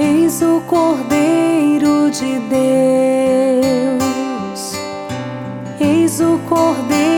Eis o Cordeiro de Deus, eis o Cordeiro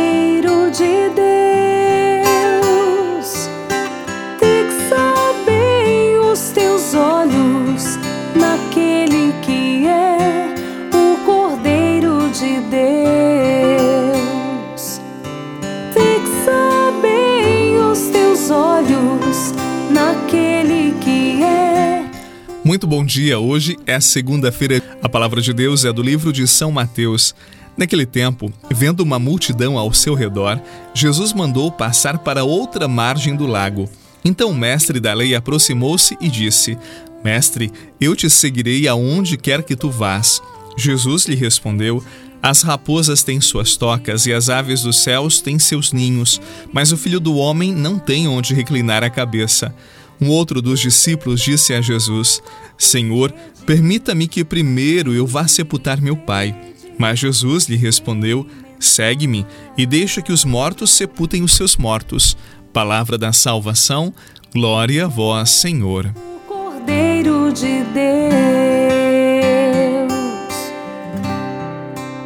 Muito bom dia. Hoje é segunda-feira. A palavra de Deus é do livro de São Mateus. Naquele tempo, vendo uma multidão ao seu redor, Jesus mandou passar para outra margem do lago. Então o mestre da lei aproximou-se e disse: Mestre, eu te seguirei aonde quer que tu vás. Jesus lhe respondeu: As raposas têm suas tocas e as aves dos céus têm seus ninhos, mas o filho do homem não tem onde reclinar a cabeça. Um outro dos discípulos disse a Jesus: Senhor, permita-me que primeiro eu vá sepultar meu pai. Mas Jesus lhe respondeu: Segue-me e deixa que os mortos sepultem os seus mortos. Palavra da salvação, glória a vós, Senhor. O Cordeiro de Deus,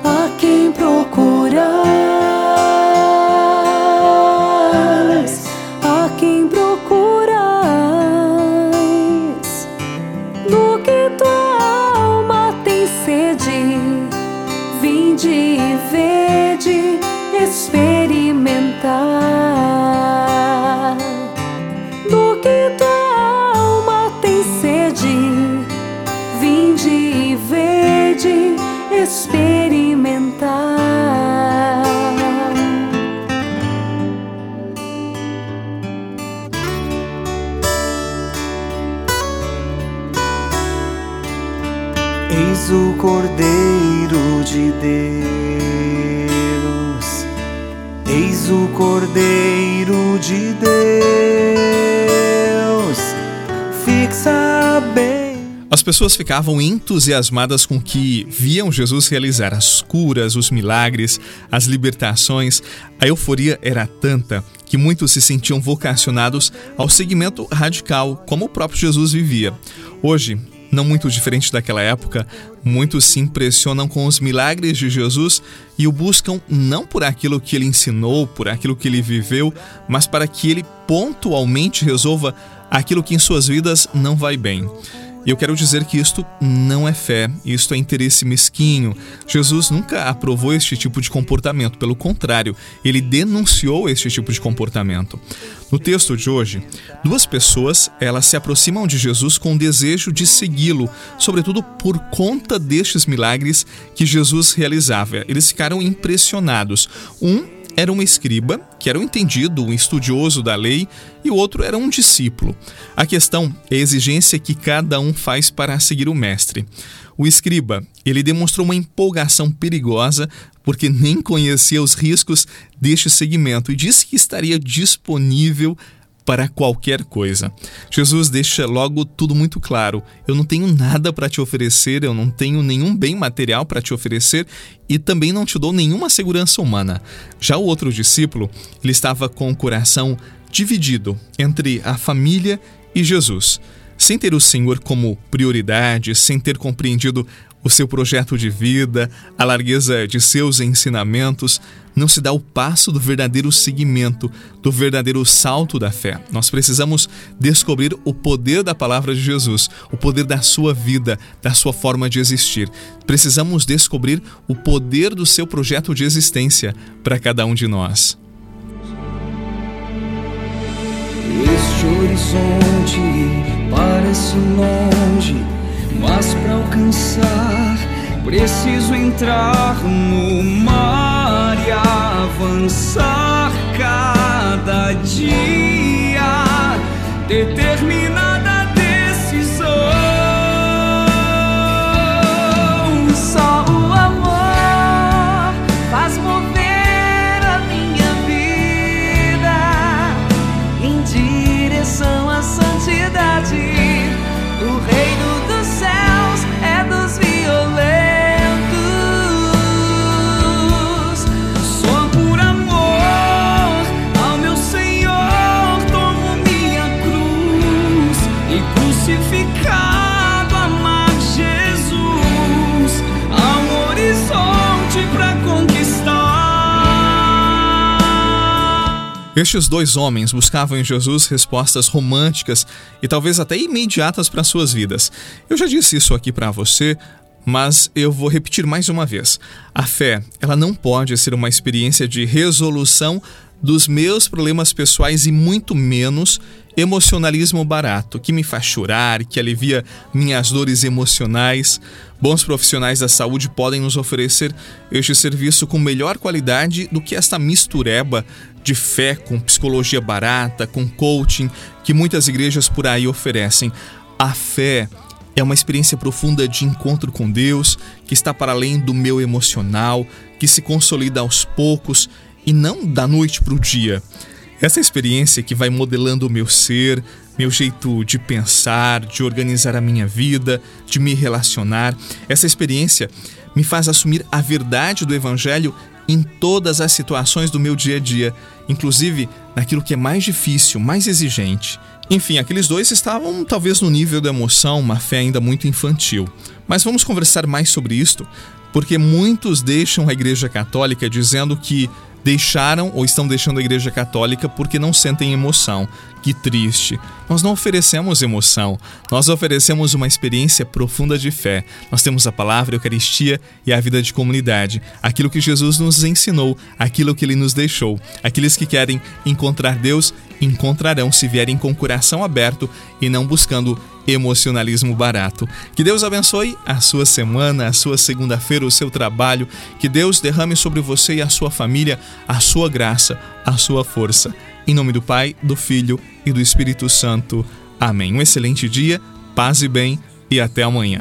a quem procurais, a quem procurais, Eis o Cordeiro de Deus, eis o Cordeiro de Deus, fixa bem. As pessoas ficavam entusiasmadas com que viam Jesus realizar as curas, os milagres, as libertações. A euforia era tanta que muitos se sentiam vocacionados ao segmento radical, como o próprio Jesus vivia. Hoje, não muito diferente daquela época, muitos se impressionam com os milagres de Jesus e o buscam não por aquilo que ele ensinou, por aquilo que ele viveu, mas para que ele pontualmente resolva aquilo que em suas vidas não vai bem. E eu quero dizer que isto não é fé, isto é interesse mesquinho. Jesus nunca aprovou este tipo de comportamento, pelo contrário, ele denunciou este tipo de comportamento. No texto de hoje, duas pessoas, elas se aproximam de Jesus com o desejo de segui-lo, sobretudo por conta destes milagres que Jesus realizava. Eles ficaram impressionados. Um era um escriba, que era um entendido, um estudioso da lei, e o outro era um discípulo. A questão é a exigência que cada um faz para seguir o mestre. O escriba, ele demonstrou uma empolgação perigosa porque nem conhecia os riscos deste segmento e disse que estaria disponível para qualquer coisa. Jesus deixa logo tudo muito claro. Eu não tenho nada para te oferecer, eu não tenho nenhum bem material para te oferecer e também não te dou nenhuma segurança humana. Já o outro discípulo, ele estava com o coração dividido entre a família e Jesus. Sem ter o Senhor como prioridade, sem ter compreendido o seu projeto de vida, a largueza de seus ensinamentos, não se dá o passo do verdadeiro seguimento, do verdadeiro salto da fé. Nós precisamos descobrir o poder da palavra de Jesus, o poder da sua vida, da sua forma de existir. Precisamos descobrir o poder do seu projeto de existência para cada um de nós. Este horizonte parece longe, mas para alcançar preciso entrar no mar e avançar cada dia. Determinada Estes dois homens buscavam em Jesus respostas românticas e talvez até imediatas para suas vidas. Eu já disse isso aqui para você, mas eu vou repetir mais uma vez. A fé, ela não pode ser uma experiência de resolução dos meus problemas pessoais e muito menos emocionalismo barato, que me faz chorar, que alivia minhas dores emocionais. Bons profissionais da saúde podem nos oferecer este serviço com melhor qualidade do que esta mistureba de fé com psicologia barata, com coaching que muitas igrejas por aí oferecem. A fé é uma experiência profunda de encontro com Deus, que está para além do meu emocional, que se consolida aos poucos e não da noite para o dia. Essa experiência que vai modelando o meu ser, meu jeito de pensar, de organizar a minha vida, de me relacionar, essa experiência me faz assumir a verdade do Evangelho em todas as situações do meu dia a dia, inclusive naquilo que é mais difícil, mais exigente. Enfim, aqueles dois estavam talvez no nível da emoção, uma fé ainda muito infantil. Mas vamos conversar mais sobre isto, porque muitos deixam a Igreja Católica dizendo que deixaram ou estão deixando a Igreja Católica porque não sentem emoção. Que triste. Nós não oferecemos emoção, nós oferecemos uma experiência profunda de fé. Nós temos a palavra, a Eucaristia e a vida de comunidade. Aquilo que Jesus nos ensinou, aquilo que ele nos deixou. Aqueles que querem encontrar Deus encontrarão se vierem com o coração aberto e não buscando emocionalismo barato. Que Deus abençoe a sua semana, a sua segunda-feira, o seu trabalho. Que Deus derrame sobre você e a sua família a sua graça, a sua força. Em nome do Pai, do Filho e do Espírito Santo. Amém. Um excelente dia, paz e bem e até amanhã.